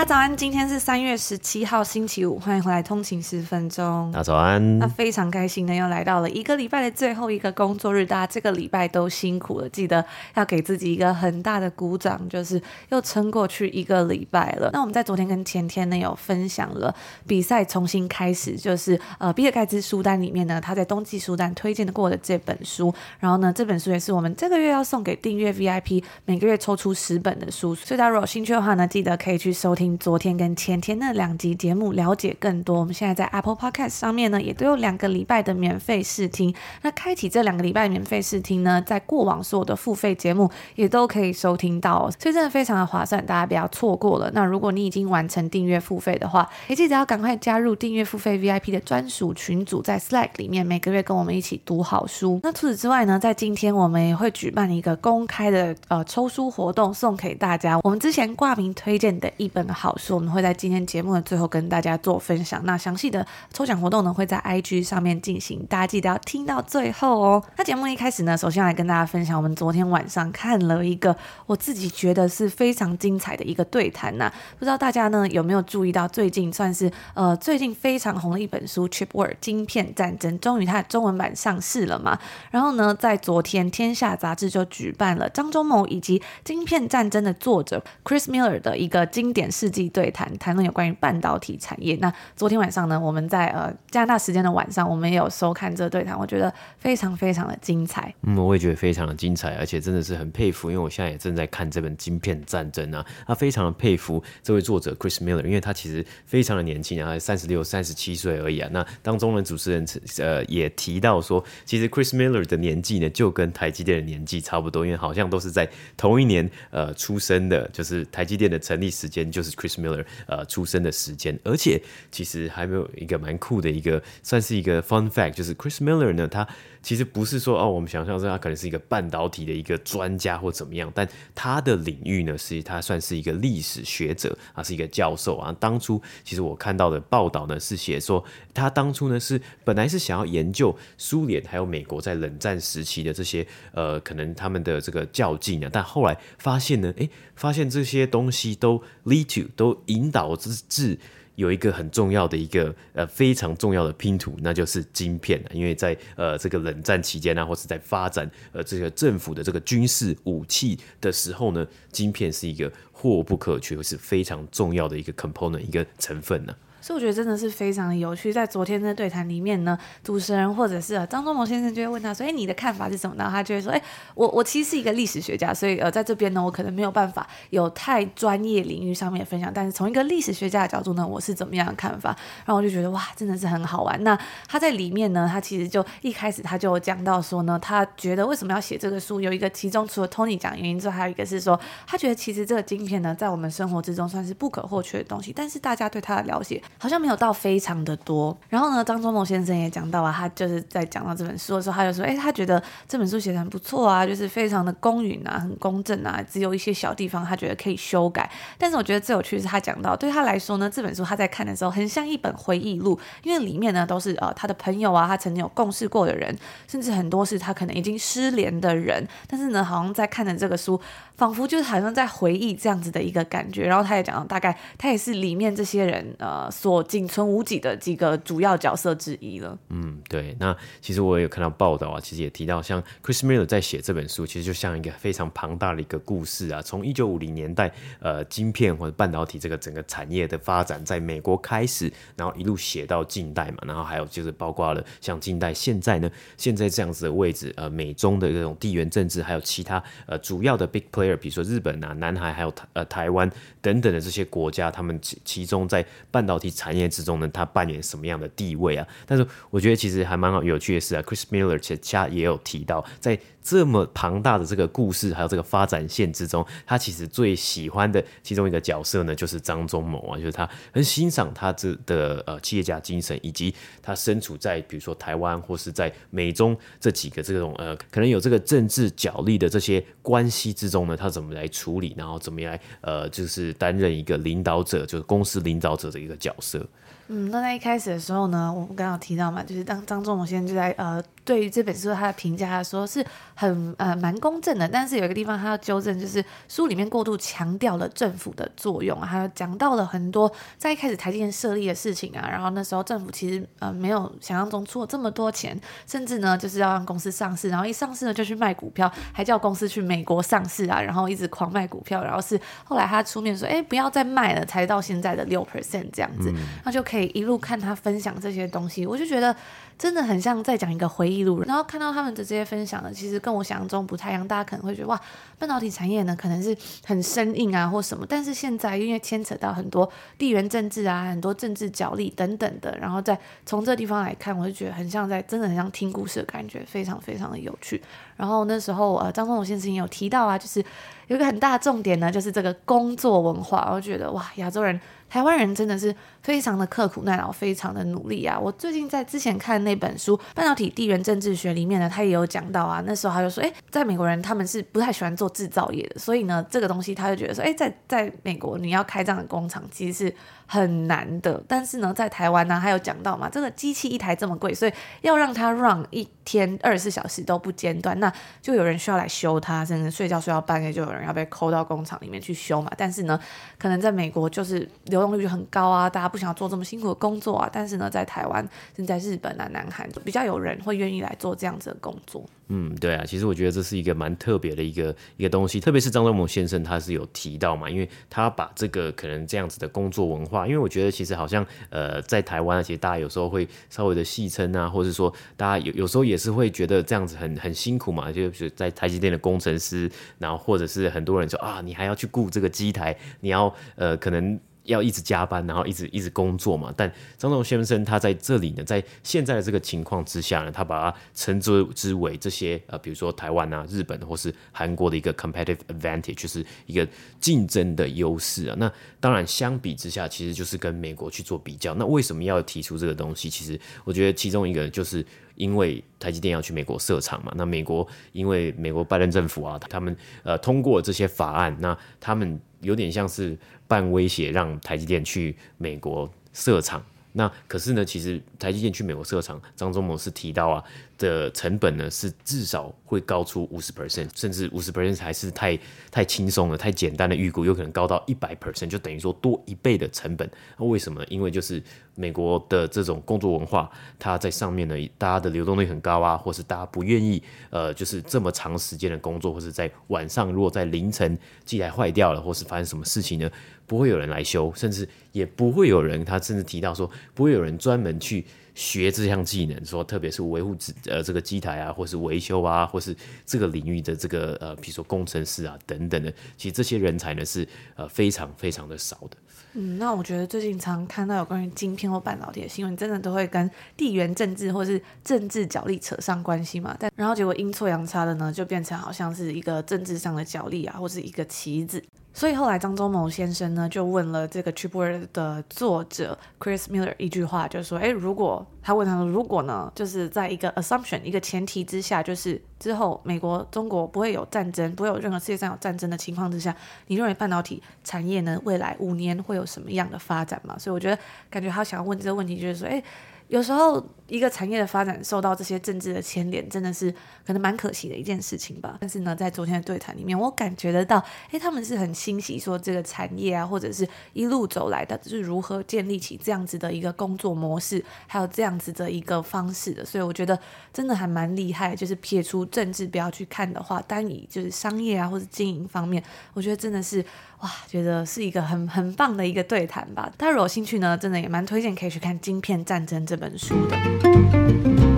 大家早安，今天是三月十七号星期五，欢迎回来通勤十分钟。大家早安，那非常开心呢，又来到了一个礼拜的最后一个工作日，大家这个礼拜都辛苦了，记得要给自己一个很大的鼓掌，就是又撑过去一个礼拜了。那我们在昨天跟前天呢有分享了比赛重新开始，就是呃比尔盖茨书单里面呢他在冬季书单推荐过的这本书，然后呢这本书也是我们这个月要送给订阅 VIP 每个月抽出十本的书，所以大家如果有兴趣的话呢，记得可以去收听。昨天跟前天那两集节目，了解更多。我们现在在 Apple Podcast 上面呢，也都有两个礼拜的免费试听。那开启这两个礼拜免费试听呢，在过往所有的付费节目也都可以收听到哦，所以真的非常的划算，大家不要错过了。那如果你已经完成订阅付费的话，也记得要赶快加入订阅付费 VIP 的专属群组，在 Slack 里面每个月跟我们一起读好书。那除此之外呢，在今天我们也会举办一个公开的呃抽书活动，送给大家我们之前挂名推荐的一本好书，我们会在今天节目的最后跟大家做分享。那详细的抽奖活动呢，会在 IG 上面进行，大家记得要听到最后哦。那节目一开始呢，首先来跟大家分享，我们昨天晚上看了一个我自己觉得是非常精彩的一个对谈呐。不知道大家呢有没有注意到，最近算是呃最近非常红的一本书《Chip War 晶片战争》，终于它的中文版上市了嘛。然后呢，在昨天《天下》杂志就举办了张忠谋以及《晶片战争》的作者 Chris Miller 的一个经典视世纪对。谈谈论有关于半导体产业。那昨天晚上呢，我们在呃加拿大时间的晚上，我们也有收看这对谈，我觉得非常非常的精彩。嗯，我也觉得非常的精彩，而且真的是很佩服，因为我现在也正在看这本《晶片战争》啊，他非常的佩服这位作者 Chris Miller，因为他其实非常的年轻啊，三十六、三十七岁而已啊。那当中呢，主持人呃也提到说，其实 Chris Miller 的年纪呢，就跟台积电的年纪差不多，因为好像都是在同一年呃出生的，就是台积电的成立时间就是 Chris Miller。呃，出生的时间，而且其实还没有一个蛮酷的一个，算是一个 fun fact，就是 Chris Miller 呢，他其实不是说哦，我们想象中他可能是一个半导体的一个专家或怎么样，但他的领域呢，是他算是一个历史学者啊，是一个教授啊。当初其实我看到的报道呢，是写说他当初呢是本来是想要研究苏联还有美国在冷战时期的这些呃，可能他们的这个较劲啊，但后来发现呢，诶，发现这些东西都 lead to 都引导至。有一个很重要的一个呃非常重要的拼图，那就是晶片。因为在呃这个冷战期间呢，或是在发展呃这个政府的这个军事武器的时候呢，晶片是一个或不可缺，是非常重要的一个 component 一个成分呢。所以我觉得真的是非常的有趣，在昨天的对谈里面呢，主持人或者是张忠谋先生就会问他说：“哎，你的看法是什么？”然后他就会说：“哎，我我其实是一个历史学家，所以呃，在这边呢，我可能没有办法有太专业领域上面的分享，但是从一个历史学家的角度呢，我是怎么样的看法？”然后我就觉得哇，真的是很好玩。那他在里面呢，他其实就一开始他就讲到说呢，他觉得为什么要写这个书，有一个其中除了 Tony 讲原因之外，还有一个是说，他觉得其实这个晶片呢，在我们生活之中算是不可或缺的东西，但是大家对他的了解。好像没有到非常的多。然后呢，张忠谋先生也讲到啊，他就是在讲到这本书的时候，他就说，哎，他觉得这本书写得很不错啊，就是非常的公允啊，很公正啊，只有一些小地方他觉得可以修改。但是我觉得最有趣是他讲到，对他来说呢，这本书他在看的时候很像一本回忆录，因为里面呢都是呃他的朋友啊，他曾经有共事过的人，甚至很多是他可能已经失联的人，但是呢，好像在看的这个书，仿佛就是好像在回忆这样子的一个感觉。然后他也讲到，大概他也是里面这些人呃所仅存无几的几个主要角色之一了。嗯，对。那其实我也有看到报道啊，其实也提到，像 Chris Miller 在写这本书，其实就像一个非常庞大的一个故事啊，从一九五零年代呃晶片或者半导体这个整个产业的发展，在美国开始，然后一路写到近代嘛，然后还有就是包括了像近代现在呢，现在这样子的位置，呃，美中的这种地缘政治，还有其他呃主要的 big player，比如说日本啊、南海，还有台呃台湾等等的这些国家，他们其其中在半导体产业之中呢，它扮演什么样的地位啊？但是我觉得其实还蛮好有趣的是啊，Chris Miller 其实他也有提到在。这么庞大的这个故事，还有这个发展线之中，他其实最喜欢的其中一个角色呢，就是张忠谋啊，就是他很欣赏他这的呃企业家精神，以及他身处在比如说台湾或是在美中这几个这种呃可能有这个政治角力的这些关系之中呢，他怎么来处理，然后怎么来呃就是担任一个领导者，就是公司领导者的一个角色。嗯，那在一开始的时候呢，我们刚刚有提到嘛，就是当张仲谋先生就在呃。对于这本书，他的评价他说是很呃蛮公正的，但是有一个地方他要纠正，就是书里面过度强调了政府的作用，还有讲到了很多在一开始台积电设立的事情啊，然后那时候政府其实呃没有想象中出了这么多钱，甚至呢就是要让公司上市，然后一上市呢就去卖股票，还叫公司去美国上市啊，然后一直狂卖股票，然后是后来他出面说，哎不要再卖了，才到现在的六 percent 这样子，那就可以一路看他分享这些东西，我就觉得。真的很像在讲一个回忆录，然后看到他们的这些分享呢，其实跟我想象中不太一样。大家可能会觉得哇，半导体产业呢可能是很生硬啊或什么，但是现在因为牵扯到很多地缘政治啊、很多政治角力等等的，然后再从这个地方来看，我就觉得很像在真的很像听故事的感觉，非常非常的有趣。然后那时候呃，张忠谋先生也有提到啊，就是有一个很大的重点呢，就是这个工作文化，我觉得哇，亚洲人。台湾人真的是非常的刻苦耐劳，非常的努力啊！我最近在之前看那本书《半导体地缘政治学》里面呢，他也有讲到啊。那时候他就说，诶，在美国人他们是不太喜欢做制造业的，所以呢，这个东西他就觉得说，诶，在在美国你要开这样的工厂，其实是很难的。但是呢，在台湾呢，他有讲到嘛，这个机器一台这么贵，所以要让它 run 一天二十四小时都不间断，那就有人需要来修它，甚至睡觉睡到半夜就有人要被扣到工厂里面去修嘛。但是呢，可能在美国就是流动率就很高啊，大家不想要做这么辛苦的工作啊。但是呢，在台湾、甚至在日本啊、南韩，比较有人会愿意来做这样子的工作。嗯，对啊，其实我觉得这是一个蛮特别的一个一个东西，特别是张忠谋先生他是有提到嘛，因为他把这个可能这样子的工作文化，因为我觉得其实好像呃在台湾，其实大家有时候会稍微的戏称啊，或者说大家有有时候也是会觉得这样子很很辛苦嘛，就是在台积电的工程师，然后或者是很多人说啊，你还要去雇这个机台，你要呃可能。要一直加班，然后一直一直工作嘛。但张忠先生他在这里呢，在现在的这个情况之下呢，他把它称之之为这些呃，比如说台湾啊、日本或是韩国的一个 competitive advantage，就是一个竞争的优势啊。那当然相比之下，其实就是跟美国去做比较。那为什么要提出这个东西？其实我觉得其中一个就是因为台积电要去美国设厂嘛。那美国因为美国拜登政府啊，他们呃通过这些法案，那他们有点像是。半威胁让台积电去美国设厂，那可是呢，其实台积电去美国设厂，张忠谋是提到啊。的成本呢，是至少会高出五十 percent，甚至五十 percent 还是太太轻松了，太简单的预估，有可能高到一百 percent，就等于说多一倍的成本。那为什么？因为就是美国的这种工作文化，它在上面呢，大家的流动率很高啊，或是大家不愿意呃，就是这么长时间的工作，或是在晚上如果在凌晨机台坏掉了，或是发生什么事情呢，不会有人来修，甚至也不会有人，他甚至提到说，不会有人专门去。学这项技能，说特别是维护呃这个机台啊，或是维修啊，或是这个领域的这个呃，比如说工程师啊等等的，其实这些人才呢是呃非常非常的少的。嗯，那我觉得最近常看到有关于晶片或半导体的新闻，真的都会跟地缘政治或是政治角力扯上关系嘛。但然后结果阴错阳差的呢，就变成好像是一个政治上的角力啊，或是一个棋子。所以后来张忠谋先生呢就问了这个 Chipboard 的作者 Chris Miller 一句话，就说：“哎，如果他问他说，如果呢，就是在一个 assumption 一个前提之下，就是之后美国中国不会有战争，不会有任何世界上有战争的情况之下，你认为半导体产业呢未来五年会有什么样的发展吗？”所以我觉得感觉他想要问这个问题，就是说：“哎。”有时候，一个产业的发展受到这些政治的牵连，真的是可能蛮可惜的一件事情吧。但是呢，在昨天的对谈里面，我感觉得到，诶，他们是很欣喜说这个产业啊，或者是一路走来的，就是如何建立起这样子的一个工作模式，还有这样子的一个方式的。所以我觉得真的还蛮厉害。就是撇除政治不要去看的话，单以就是商业啊或者经营方面，我觉得真的是哇，觉得是一个很很棒的一个对谈吧。大家如果有兴趣呢，真的也蛮推荐可以去看《晶片战争》这本书的。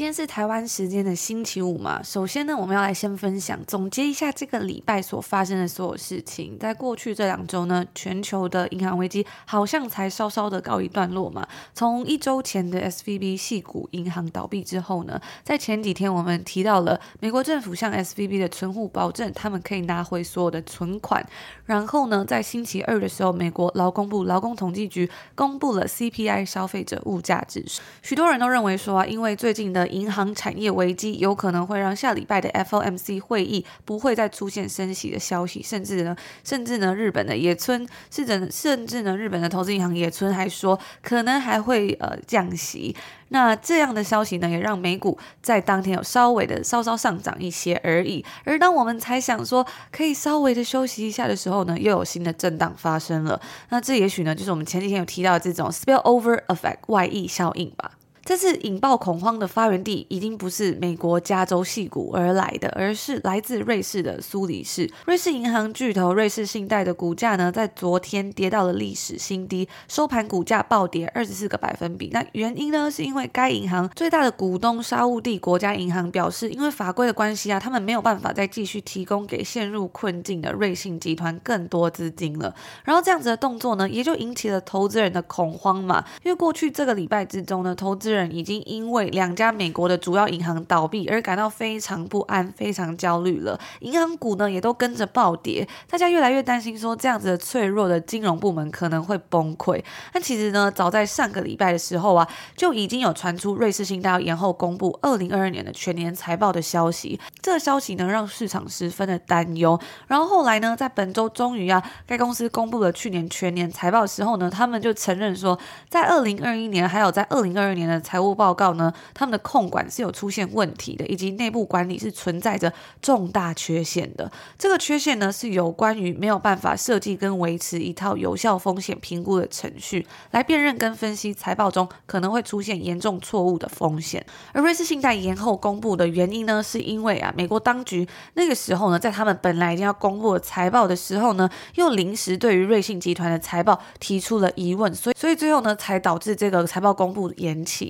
今天是台湾时间的星期五嘛，首先呢，我们要来先分享总结一下这个礼拜所发生的所有事情。在过去这两周呢，全球的银行危机好像才稍稍的告一段落嘛。从一周前的 SVB 系股银行倒闭之后呢，在前几天我们提到了美国政府向 SVB 的存户保证，他们可以拿回所有的存款。然后呢，在星期二的时候，美国劳工部劳工统计局公布了 CPI 消费者物价指数。许多人都认为说啊，因为最近的银行产业危机有可能会让下礼拜的 FOMC 会议不会再出现升息的消息，甚至呢，甚至呢，日本的野村是真，甚至呢，日本的投资银行野村还说可能还会呃降息。那这样的消息呢，也让美股在当天有稍微的稍稍上涨一些而已。而当我们才想说可以稍微的休息一下的时候呢，又有新的震荡发生了。那这也许呢，就是我们前几天有提到这种 spillover effect 外溢效应吧。这次引爆恐慌的发源地已经不是美国加州矽谷而来的，而是来自瑞士的苏黎世。瑞士银行巨头瑞士信贷的股价呢，在昨天跌到了历史新低，收盘股价暴跌二十四个百分比。那原因呢，是因为该银行最大的股东沙乌地国家银行表示，因为法规的关系啊，他们没有办法再继续提供给陷入困境的瑞信集团更多资金了。然后这样子的动作呢，也就引起了投资人的恐慌嘛。因为过去这个礼拜之中呢，投资人已经因为两家美国的主要银行倒闭而感到非常不安、非常焦虑了。银行股呢也都跟着暴跌，大家越来越担心说这样子的脆弱的金融部门可能会崩溃。那其实呢，早在上个礼拜的时候啊，就已经有传出瑞士信贷要延后公布二零二二年的全年财报的消息。这个消息呢让市场十分的担忧。然后后来呢，在本周终于啊，该公司公布了去年全年财报的时候呢，他们就承认说，在二零二一年还有在二零二二年的。财务报告呢，他们的控管是有出现问题的，以及内部管理是存在着重大缺陷的。这个缺陷呢，是有关于没有办法设计跟维持一套有效风险评估的程序，来辨认跟分析财报中可能会出现严重错误的风险。而瑞士信贷延后公布的原因呢，是因为啊，美国当局那个时候呢，在他们本来已经要公布的财报的时候呢，又临时对于瑞信集团的财报提出了疑问，所以所以最后呢，才导致这个财报公布延期。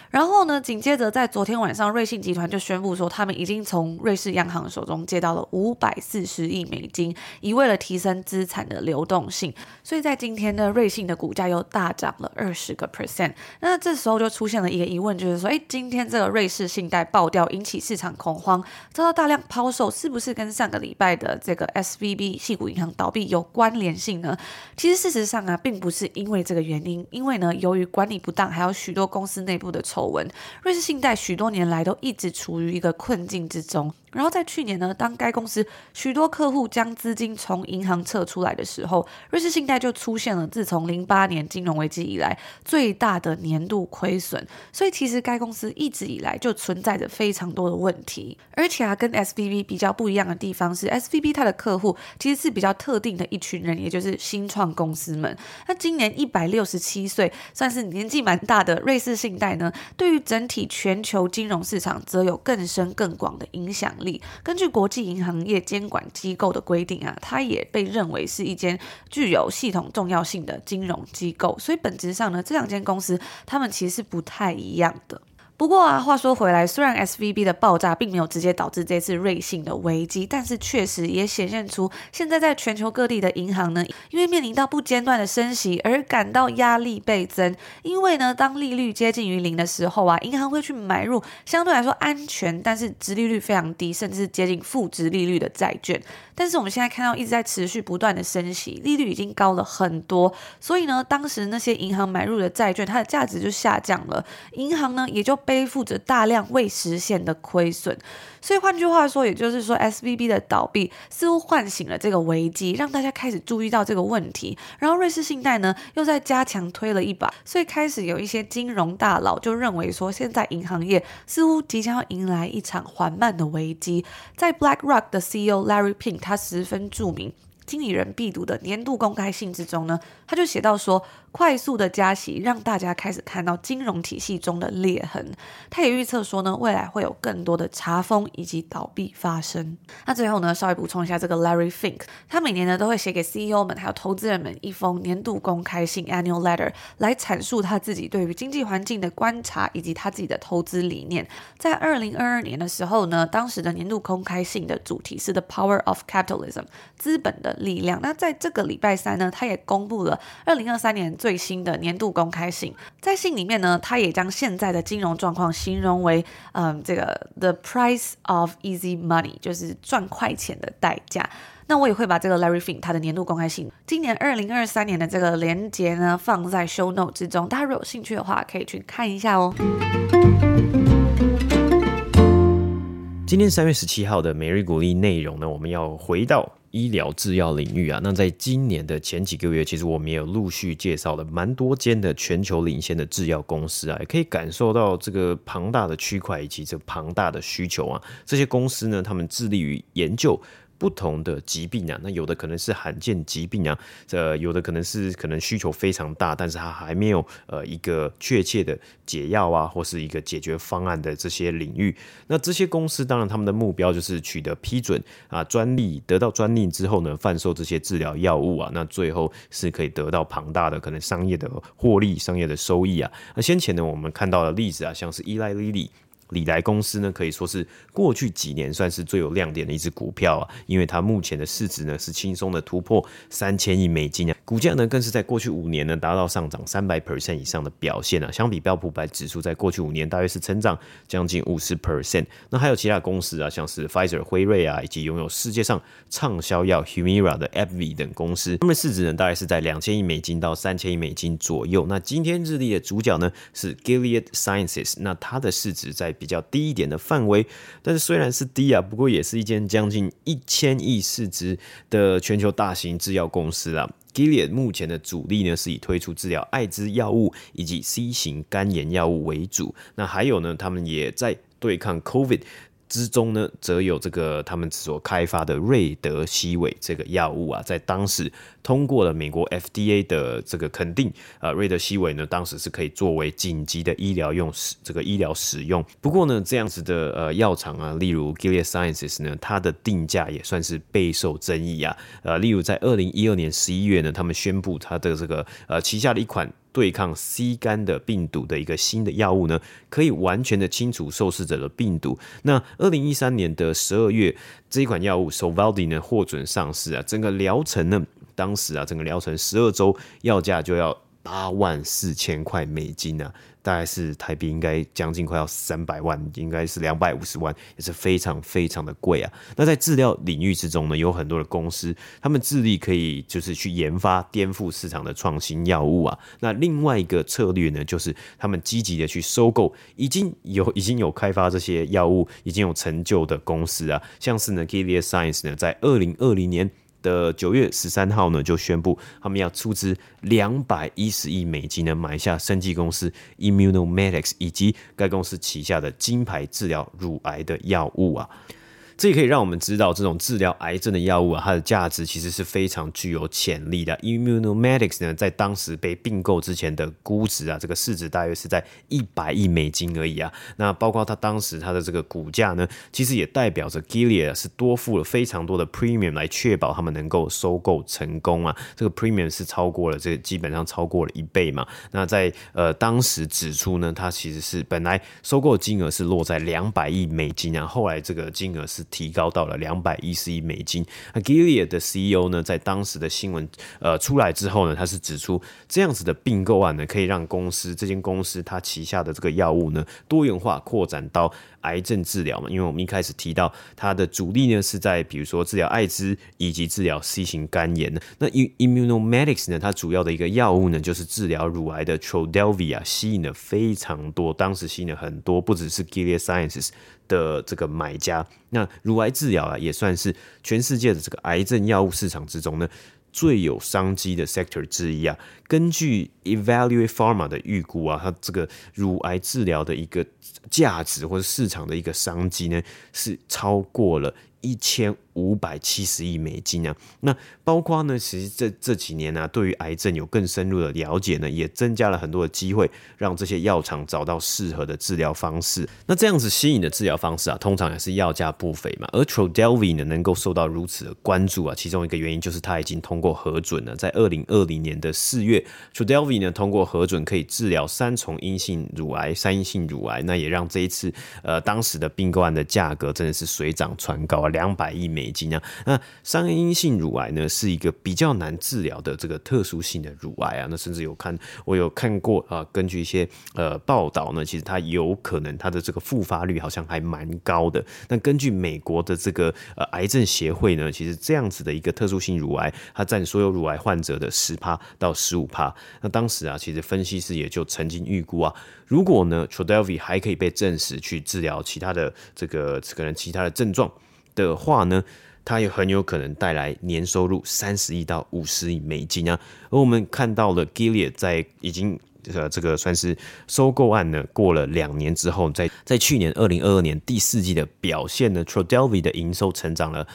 然后呢，紧接着在昨天晚上，瑞信集团就宣布说，他们已经从瑞士央行手中借到了五百四十亿美金，以为了提升资产的流动性。所以在今天呢，瑞信的股价又大涨了二十个 percent。那这时候就出现了一个疑问，就是说，哎，今天这个瑞士信贷爆掉，引起市场恐慌，遭到大量抛售，是不是跟上个礼拜的这个 SVB 系股银行倒闭有关联性呢？其实事实上啊，并不是因为这个原因，因为呢，由于管理不当，还有许多公司内部的丑闻，瑞士信贷许多年来都一直处于一个困境之中。然后在去年呢，当该公司许多客户将资金从银行撤出来的时候，瑞士信贷就出现了自从零八年金融危机以来最大的年度亏损。所以其实该公司一直以来就存在着非常多的问题。而且啊，跟 SVB 比较不一样的地方是，SVB 它的客户其实是比较特定的一群人，也就是新创公司们。那今年一百六十七岁，算是年纪蛮大的瑞士信贷呢，对于整体全球金融市场则有更深更广的影响根据国际银行业监管机构的规定啊，它也被认为是一间具有系统重要性的金融机构。所以本质上呢，这两间公司他们其实是不太一样的。不过啊，话说回来，虽然 SVB 的爆炸并没有直接导致这次瑞信的危机，但是确实也显现出现在在全球各地的银行呢，因为面临到不间断的升息而感到压力倍增。因为呢，当利率接近于零的时候啊，银行会去买入相对来说安全，但是殖利率非常低，甚至是接近负殖利率的债券。但是我们现在看到一直在持续不断的升息，利率已经高了很多，所以呢，当时那些银行买入的债券，它的价值就下降了，银行呢也就背负着大量未实现的亏损。所以换句话说，也就是说，SVB 的倒闭似乎唤醒了这个危机，让大家开始注意到这个问题。然后瑞士信贷呢又在加强推了一把，所以开始有一些金融大佬就认为说，现在银行业似乎即将要迎来一场缓慢的危机。在 BlackRock 的 CEO Larry Pink，他十分著名。经理人必读的年度公开信之中呢，他就写到说，快速的加息让大家开始看到金融体系中的裂痕。他也预测说呢，未来会有更多的查封以及倒闭发生。那最后呢，稍微补充一下，这个 Larry Fink，他每年呢都会写给 CEO 们还有投资人们一封年度公开信 （Annual Letter） 来阐述他自己对于经济环境的观察以及他自己的投资理念。在二零二二年的时候呢，当时的年度公开信的主题是 The Power of Capitalism，资本的力量。那在这个礼拜三呢，他也公布了二零二三年最新的年度公开信。在信里面呢，他也将现在的金融状况形容为，嗯，这个 the price of easy money，就是赚快钱的代价。那我也会把这个 Larry Fink 他的年度公开信，今年二零二三年的这个连结呢，放在 show note 之中，大家如果有兴趣的话，可以去看一下哦。今天三月十七号的每日鼓励内容呢，我们要回到。医疗制药领域啊，那在今年的前几个月，其实我们也有陆续介绍了蛮多间的全球领先的制药公司啊，也可以感受到这个庞大的区块以及这庞大的需求啊。这些公司呢，他们致力于研究。不同的疾病啊，那有的可能是罕见疾病啊，呃，有的可能是可能需求非常大，但是它还没有呃一个确切的解药啊，或是一个解决方案的这些领域。那这些公司当然他们的目标就是取得批准啊，专利得到专利之后呢，贩售这些治疗药物啊，那最后是可以得到庞大的可能商业的获利、商业的收益啊。那先前呢，我们看到的例子啊，像是伊莱莉莉。礼来公司呢，可以说是过去几年算是最有亮点的一只股票啊，因为它目前的市值呢是轻松的突破三千亿美金啊，股价呢更是在过去五年呢达到上涨三百 percent 以上的表现啊，相比标普百指数在过去五年大约是成长将近五十 percent。那还有其他公司啊，像是 Pfizer 辉瑞啊，以及拥有世界上畅销药 Humira 的 AbbVie 等公司，他们市值呢大概是在两千亿美金到三千亿美金左右。那今天日历的主角呢是 Gilead Sciences，那它的市值在比较低一点的范围，但是虽然是低啊，不过也是一间将近一千亿市值的全球大型制药公司啊。Gilead 目前的主力呢是以推出治疗艾滋药物以及 C 型肝炎药物为主，那还有呢，他们也在对抗 COVID。之中呢，则有这个他们所开发的瑞德西韦这个药物啊，在当时通过了美国 FDA 的这个肯定，呃，瑞德西韦呢，当时是可以作为紧急的医疗用使这个医疗使用。不过呢，这样子的呃药厂啊，例如 Gilead Sciences 呢，它的定价也算是备受争议啊。呃，例如在二零一二年十一月呢，他们宣布它的这个呃旗下的一款。对抗 C 肝的病毒的一个新的药物呢，可以完全的清除受试者的病毒。那二零一三年的十二月，这一款药物 Sovaldi 呢获准上市啊，整个疗程呢，当时啊，整个疗程十二周，药价就要八万四千块美金啊。大概是台币应该将近快要三百万，应该是两百五十万，也是非常非常的贵啊。那在治疗领域之中呢，有很多的公司，他们致力可以就是去研发颠覆市场的创新药物啊。那另外一个策略呢，就是他们积极的去收购已经有 已经有开发这些药物已经有成就的公司啊，像是呢 Gilead Science 呢，在二零二零年。的九月十三号呢，就宣布他们要出资两百一十亿美金呢，买下生技公司 Immunomedics 以及该公司旗下的金牌治疗乳癌的药物啊。这也可以让我们知道，这种治疗癌症的药物啊，它的价值其实是非常具有潜力的。Immunomedics 呢，在当时被并购之前的估值啊，这个市值大约是在一百亿美金而已啊。那包括它当时它的这个股价呢，其实也代表着 Gilead 是多付了非常多的 premium 来确保他们能够收购成功啊。这个 premium 是超过了这、基本上超过了一倍嘛。那在呃当时指出呢，它其实是本来收购金额是落在两百亿美金啊，后来这个金额是提高到了两百一十亿美金。那 Gilead 的 CEO 呢，在当时的新闻呃出来之后呢，他是指出这样子的并购案呢，可以让公司这间公司它旗下的这个药物呢多元化扩展到癌症治疗嘛。因为我们一开始提到它的主力呢是在比如说治疗艾滋以及治疗 C 型肝炎。那 Immunomedics 呢，它主要的一个药物呢就是治疗乳癌的 Trodelvy 啊，吸引了非常多，当时吸引了很多，不只是 Gilead Sciences。的这个买家，那乳癌治疗啊，也算是全世界的这个癌症药物市场之中呢最有商机的 sector 之一啊。根据 Evaluate Pharma 的预估啊，它这个乳癌治疗的一个价值或者市场的一个商机呢，是超过了一千五百七十亿美金啊，那包括呢，其实这这几年呢、对于癌症有更深入的了解呢，也增加了很多的机会，让这些药厂找到适合的治疗方式。那这样子新颖的治疗方式啊，通常也是药价不菲嘛。而 Trodelvy 呢，能够受到如此的关注啊，其中一个原因就是它已经通过核准了，在二零二零年的四月，Trodelvy 呢通过核准可以治疗三重阴性乳癌、三阴性乳癌，那也让这一次呃当时的并购案的价格真的是水涨船高啊，两百亿美。美金啊，那三阴性乳癌呢，是一个比较难治疗的这个特殊性的乳癌啊。那甚至有看，我有看过啊，根据一些呃报道呢，其实它有可能它的这个复发率好像还蛮高的。那根据美国的这个呃癌症协会呢，其实这样子的一个特殊性乳癌，它占所有乳癌患者的十趴到十五趴。那当时啊，其实分析师也就曾经预估啊，如果呢 Trodelvy 还可以被证实去治疗其他的这个可能其他的症状。的话呢，它也很有可能带来年收入三十亿到五十亿美金啊。而我们看到了 Gilead 在已经呃这个算是收购案呢，过了两年之后，在在去年二零二二年第四季的表现呢，Trodelvy 的营收成长了。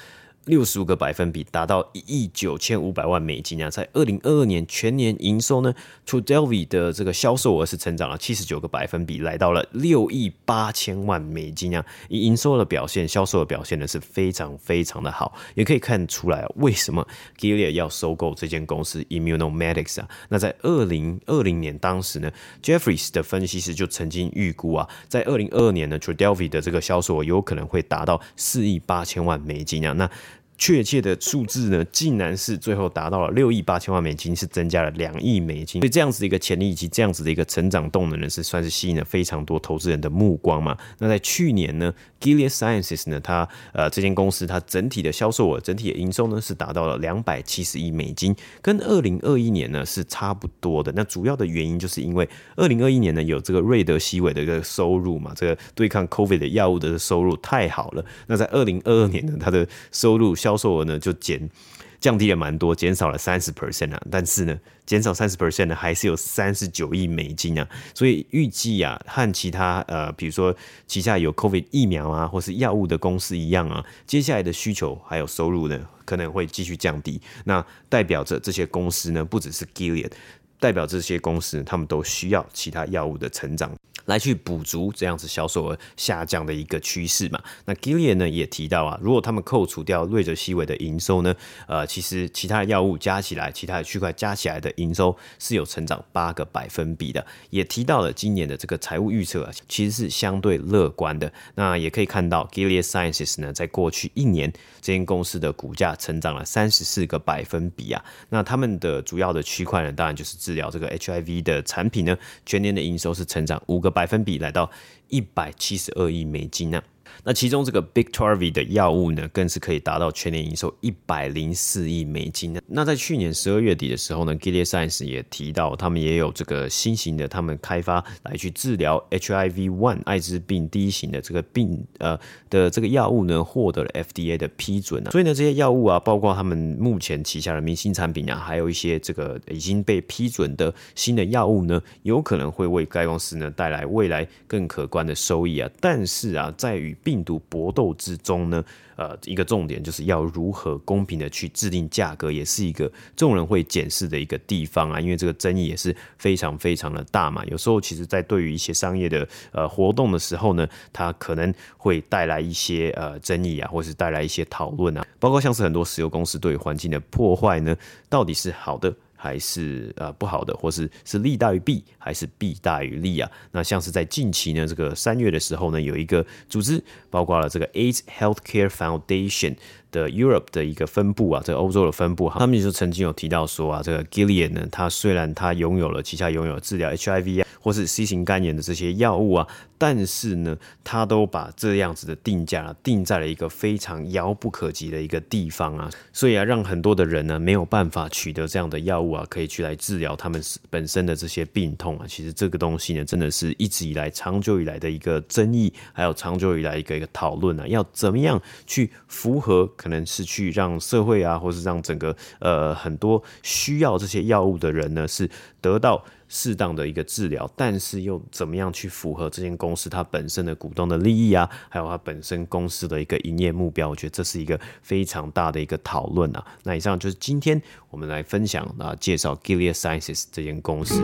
六十五个百分比，达到一亿九千五百万美金啊！在二零二二年全年营收呢，Trodelvy 的这个销售额是成长了七十九个百分比，来到了六亿八千万美金啊！以营收的表现，销售的表现呢是非常非常的好，也可以看出来啊，为什么 Gilead 要收购这间公司 Immunomedics 啊？那在二零二零年当时呢，Jeffries 的分析师就曾经预估啊，在二零二二年呢，Trodelvy 的这个销售额有可能会达到四亿八千万美金啊！那确切的数字呢，竟然是最后达到了六亿八千万美金，是增加了两亿美金。所以这样子的一个潜力以及这样子的一个成长动能呢，是算是吸引了非常多投资人的目光嘛。那在去年呢，Gilead Sciences 呢，它呃这间公司它整体的销售额、整体的营收呢，是达到了两百七十亿美金，跟二零二一年呢是差不多的。那主要的原因就是因为二零二一年呢有这个瑞德西韦的一个收入嘛，这个对抗 COVID 的药物的收入太好了。那在二零二二年呢，它的收入销售额呢就减降低了蛮多，减少了三十 percent 啊，但是呢，减少三十 percent 呢，还是有三十九亿美金啊，所以预计啊，和其他呃，比如说旗下有 COVID 疫苗啊，或是药物的公司一样啊，接下来的需求还有收入呢，可能会继续降低。那代表着这些公司呢，不只是 Gilead，代表这些公司他们都需要其他药物的成长。来去补足这样子销售额下降的一个趋势嘛？那 Gilead 呢也提到啊，如果他们扣除掉瑞泽西韦的营收呢，呃，其实其他的药物加起来，其他的区块加起来的营收是有成长八个百分比的。也提到了今年的这个财务预测啊，其实是相对乐观的。那也可以看到 Gilead Sciences 呢，在过去一年这间公司的股价成长了三十四个百分比啊。那他们的主要的区块呢，当然就是治疗这个 HIV 的产品呢，全年的营收是成长五个。百分比来到一百七十二亿美金呢。那其中这个 Biktarvy 的药物呢，更是可以达到全年营收一百零四亿美金。那在去年十二月底的时候呢，Gilead Science 也提到，他们也有这个新型的，他们开发来去治疗 HIV-1 艾滋病第一型的这个病呃的这个药物呢，获得了 FDA 的批准啊。所以呢，这些药物啊，包括他们目前旗下的明星产品啊，还有一些这个已经被批准的新的药物呢，有可能会为该公司呢带来未来更可观的收益啊。但是啊，在于与病毒搏斗之中呢，呃，一个重点就是要如何公平的去制定价格，也是一个众人会检视的一个地方啊。因为这个争议也是非常非常的大嘛。有时候其实，在对于一些商业的呃活动的时候呢，它可能会带来一些呃争议啊，或是带来一些讨论啊，包括像是很多石油公司对环境的破坏呢，到底是好的，还是呃不好的，或是是利大于弊，还是弊大于利啊？那像是在近期呢，这个三月的时候呢，有一个组织，包括了这个 AIDS Healthcare Foundation 的 Europe 的一个分部啊，这个欧洲的分部，他们就曾经有提到说啊，这个 Gillian 呢，它虽然它拥有了旗下拥有治疗 HIV 啊，或是 C 型肝炎的这些药物啊，但是呢，它都把这样子的定价定在了一个非常遥不可及的一个地方啊，所以啊，让很多的人呢没有办法取得这样的药物啊，可以去来治疗他们本身的这些病痛啊。其实这个东西呢，真的是一直以来长久以来的一个争议，还有长久以来一个一个讨论啊，要怎么样去符合。可能是去让社会啊，或是让整个呃很多需要这些药物的人呢，是得到适当的一个治疗，但是又怎么样去符合这间公司它本身的股东的利益啊，还有它本身公司的一个营业目标？我觉得这是一个非常大的一个讨论啊。那以上就是今天我们来分享啊，介绍 Gilead Sciences 这间公司。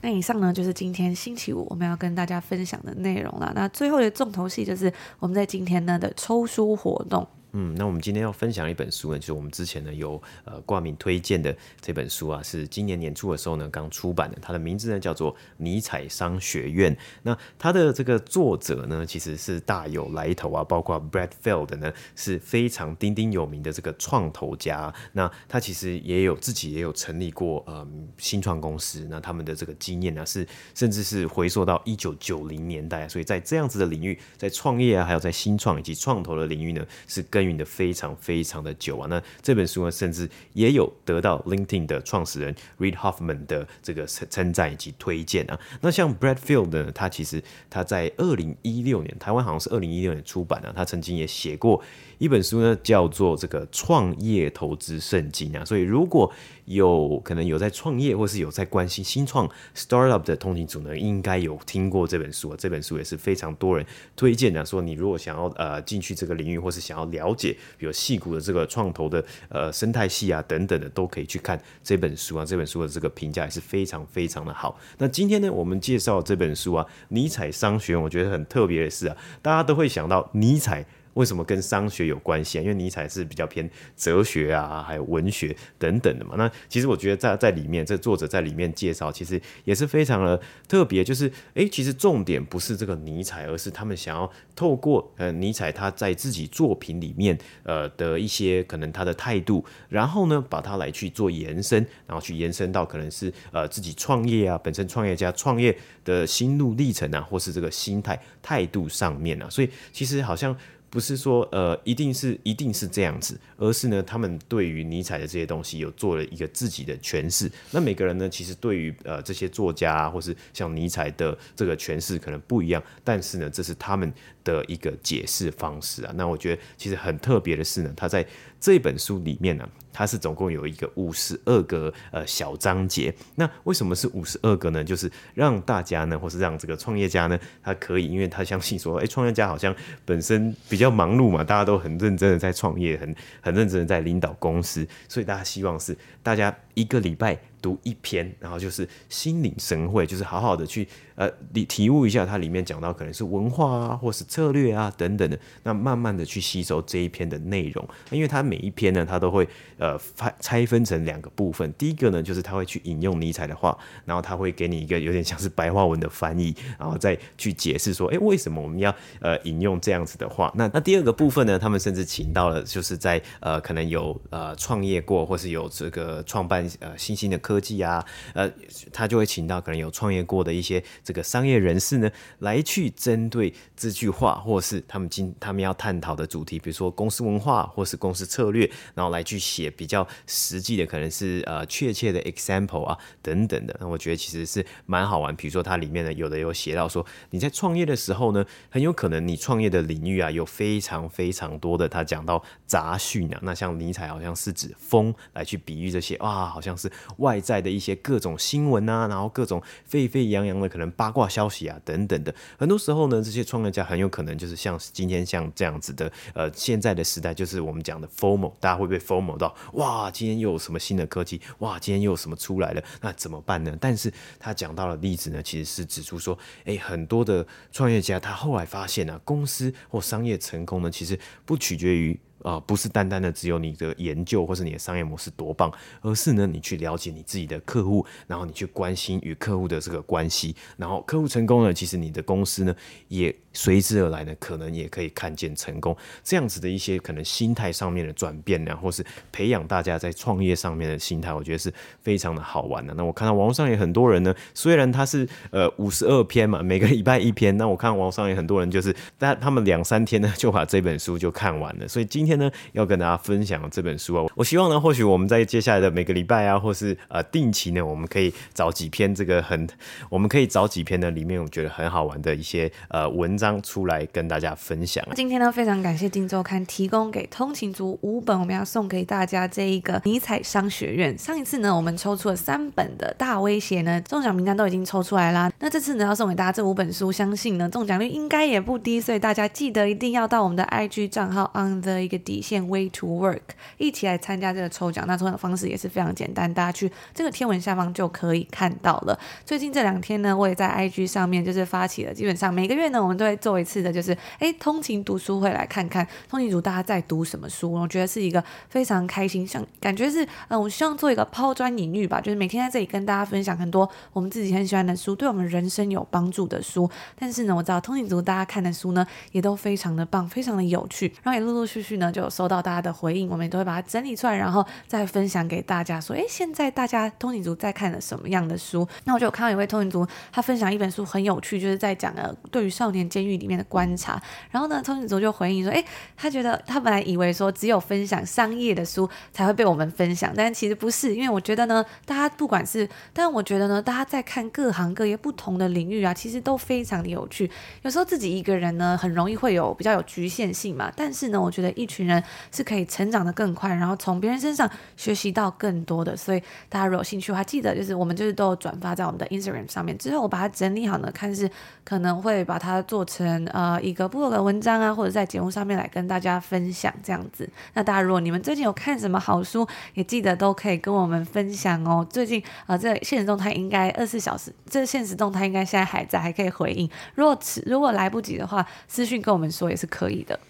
那以上呢，就是今天星期五我们要跟大家分享的内容了。那最后的重头戏就是我们在今天呢的抽书活动。嗯，那我们今天要分享一本书呢，就是我们之前呢有呃挂名推荐的这本书啊，是今年年初的时候呢刚出版的，它的名字呢叫做《尼采商学院》。那它的这个作者呢，其实是大有来头啊，包括 Brad Feld 呢是非常鼎鼎有名的这个创投家。那他其实也有自己也有成立过呃新创公司，那他们的这个经验呢是甚至是回溯到一九九零年代，所以在这样子的领域，在创业啊，还有在新创以及创投的领域呢，是跟耕耘的非常非常的久啊，那这本书呢，甚至也有得到 LinkedIn 的创始人 Reid Hoffman 的这个称称赞以及推荐啊。那像 Brad Field 呢，他其实他在二零一六年，台湾好像是二零一六年出版的啊，他曾经也写过。一本书呢，叫做这个创业投资圣经啊，所以如果有可能有在创业或是有在关心新创 startup 的通勤族呢，应该有听过这本书啊。这本书也是非常多人推荐的，说你如果想要呃进去这个领域，或是想要了了解比如细谷的这个创投的呃生态系啊等等的，都可以去看这本书啊。这本书的这个评价也是非常非常的好。那今天呢，我们介绍这本书啊，《尼采商学院》，我觉得很特别的是啊，大家都会想到尼采。为什么跟商学有关系啊？因为尼采是比较偏哲学啊，还有文学等等的嘛。那其实我觉得在在里面，这作者在里面介绍，其实也是非常的特别。就是诶，其实重点不是这个尼采，而是他们想要透过呃尼采他在自己作品里面呃的一些可能他的态度，然后呢把它来去做延伸，然后去延伸到可能是呃自己创业啊，本身创业家创业的心路历程啊，或是这个心态态度上面啊。所以其实好像。不是说呃，一定是一定是这样子，而是呢，他们对于尼采的这些东西有做了一个自己的诠释。那每个人呢，其实对于呃这些作家啊，或是像尼采的这个诠释可能不一样，但是呢，这是他们的一个解释方式啊。那我觉得其实很特别的是呢，他在这本书里面呢、啊。它是总共有一个五十二个呃小章节，那为什么是五十二个呢？就是让大家呢，或是让这个创业家呢，他可以，因为他相信说，哎，创业家好像本身比较忙碌嘛，大家都很认真的在创业，很很认真的在领导公司，所以大家希望是大家一个礼拜。读一篇，然后就是心领神会，就是好好的去呃你体悟一下它里面讲到可能是文化啊，或是策略啊等等的，那慢慢的去吸收这一篇的内容，因为它每一篇呢，它都会呃拆拆分成两个部分，第一个呢就是他会去引用尼采的话，然后他会给你一个有点像是白话文的翻译，然后再去解释说，哎，为什么我们要呃引用这样子的话？那那第二个部分呢，他们甚至请到了就是在呃可能有呃创业过或是有这个创办呃新兴的。科技啊，呃，他就会请到可能有创业过的一些这个商业人士呢，来去针对这句话，或是他们今他们要探讨的主题，比如说公司文化或是公司策略，然后来去写比较实际的，可能是呃确切的 example 啊等等的。那我觉得其实是蛮好玩。比如说它里面呢，有的有写到说，你在创业的时候呢，很有可能你创业的领域啊，有非常非常多的。他讲到杂讯啊，那像尼采好像是指风来去比喻这些，哇，好像是外。在的一些各种新闻啊，然后各种沸沸扬扬的可能八卦消息啊等等的。很多时候呢，这些创业家很有可能就是像今天像这样子的，呃，现在的时代就是我们讲的 FOMO，大家会被 FOMO 到，哇，今天又有什么新的科技，哇，今天又有什么出来了，那怎么办呢？但是他讲到的例子呢，其实是指出说，哎，很多的创业家他后来发现啊，公司或商业成功呢，其实不取决于。啊、呃，不是单单的只有你的研究或是你的商业模式多棒，而是呢，你去了解你自己的客户，然后你去关心与客户的这个关系，然后客户成功了，其实你的公司呢也随之而来呢，可能也可以看见成功。这样子的一些可能心态上面的转变呢，或是培养大家在创业上面的心态，我觉得是非常的好玩的。那我看到网络上也很多人呢，虽然他是呃五十二篇嘛，每个礼拜一篇，那我看网络上也很多人就是，但他们两三天呢就把这本书就看完了，所以今天呢，要跟大家分享这本书啊，我希望呢，或许我们在接下来的每个礼拜啊，或是呃定期呢，我们可以找几篇这个很，我们可以找几篇呢里面我觉得很好玩的一些呃文章出来跟大家分享。今天呢，非常感谢镜周刊提供给通勤族五本，我们要送给大家这一个尼采商学院。上一次呢，我们抽出了三本的大威胁呢，中奖名单都已经抽出来啦。那这次呢，要送给大家这五本书，相信呢中奖率应该也不低，所以大家记得一定要到我们的 IG 账号 on the 一个底线。Way to work，一起来参加这个抽奖。那抽奖方式也是非常简单，大家去这个天文下方就可以看到了。最近这两天呢，我也在 IG 上面就是发起了，基本上每个月呢，我们都会做一次的，就是哎，通勤读书会来看看通勤族大家在读什么书。我觉得是一个非常开心，像感觉是嗯，我希望做一个抛砖引玉吧，就是每天在这里跟大家分享很多我们自己很喜欢的书，对我们人生有帮助的书。但是呢，我知道通勤族大家看的书呢，也都非常的棒，非常的有趣，然后也陆陆续续呢就有收到大家的回应，我们也都会把它整理出来，然后再分享给大家。说，诶，现在大家通勤族在看了什么样的书？那我就有看到一位通勤族，他分享一本书很有趣，就是在讲了对于少年监狱里面的观察。然后呢，通勤族就回应说，诶，他觉得他本来以为说只有分享商业的书才会被我们分享，但其实不是，因为我觉得呢，大家不管是，但我觉得呢，大家在看各行各业不同的领域啊，其实都非常的有趣。有时候自己一个人呢，很容易会有比较有局限性嘛，但是呢，我觉得一群群人是可以。成长得更快，然后从别人身上学习到更多的，所以大家如果有兴趣的话，记得就是我们就是都有转发在我们的 Instagram 上面。之后我把它整理好呢，看是可能会把它做成呃一个部落的文章啊，或者在节目上面来跟大家分享这样子。那大家如果你们最近有看什么好书，也记得都可以跟我们分享哦。最近啊、呃，这现实动态应该二十四小时，这现实动态应该现在还在，还可以回应。如果迟如果来不及的话，私讯跟我们说也是可以的。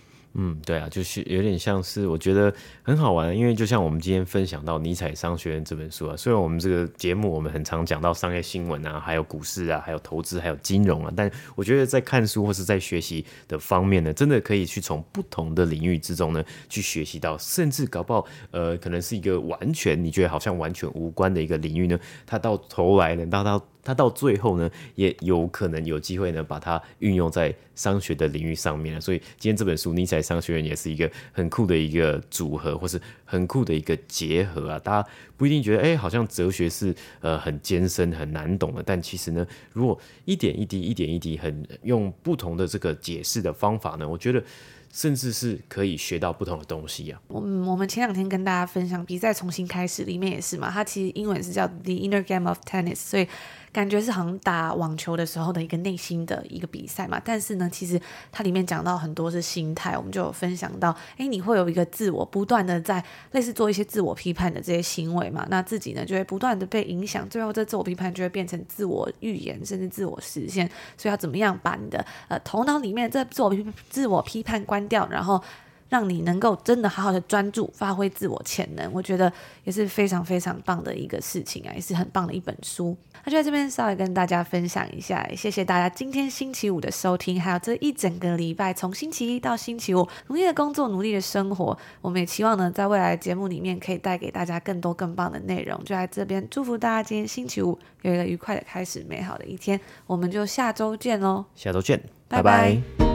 嗯，对啊，就是有点像是我觉得很好玩，因为就像我们今天分享到《尼采商学院》这本书啊，虽然我们这个节目我们很常讲到商业新闻啊，还有股市啊，还有投资，还有金融啊，但我觉得在看书或是在学习的方面呢，真的可以去从不同的领域之中呢去学习到，甚至搞不好呃，可能是一个完全你觉得好像完全无关的一个领域呢，它到头来呢，到到。他到最后呢，也有可能有机会呢，把它运用在商学的领域上面了。所以今天这本书《尼采商学院》也是一个很酷的一个组合，或是很酷的一个结合啊。大家不一定觉得，哎、好像哲学是呃很艰深、很难懂的。但其实呢，如果一点一滴、一点一滴，很用不同的这个解释的方法呢，我觉得甚至是可以学到不同的东西啊。我我们前两天跟大家分享《比赛重新开始》里面也是嘛，它其实英文是叫《The Inner Game of Tennis》，所以。感觉是好像打网球的时候的一个内心的一个比赛嘛，但是呢，其实它里面讲到很多是心态，我们就有分享到，哎，你会有一个自我不断的在类似做一些自我批判的这些行为嘛，那自己呢就会不断的被影响，最后这自我批判就会变成自我预言，甚至自我实现。所以要怎么样把你的呃头脑里面这自我批自我批判关掉，然后。让你能够真的好好的专注，发挥自我潜能，我觉得也是非常非常棒的一个事情啊，也是很棒的一本书。那就在这边稍微跟大家分享一下，谢谢大家今天星期五的收听，还有这一整个礼拜，从星期一到星期五，努力的工作，努力的生活。我们也期望呢，在未来的节目里面，可以带给大家更多更棒的内容。就在这边祝福大家今天星期五有一个愉快的开始，美好的一天。我们就下周见喽，下周见，拜拜。拜拜。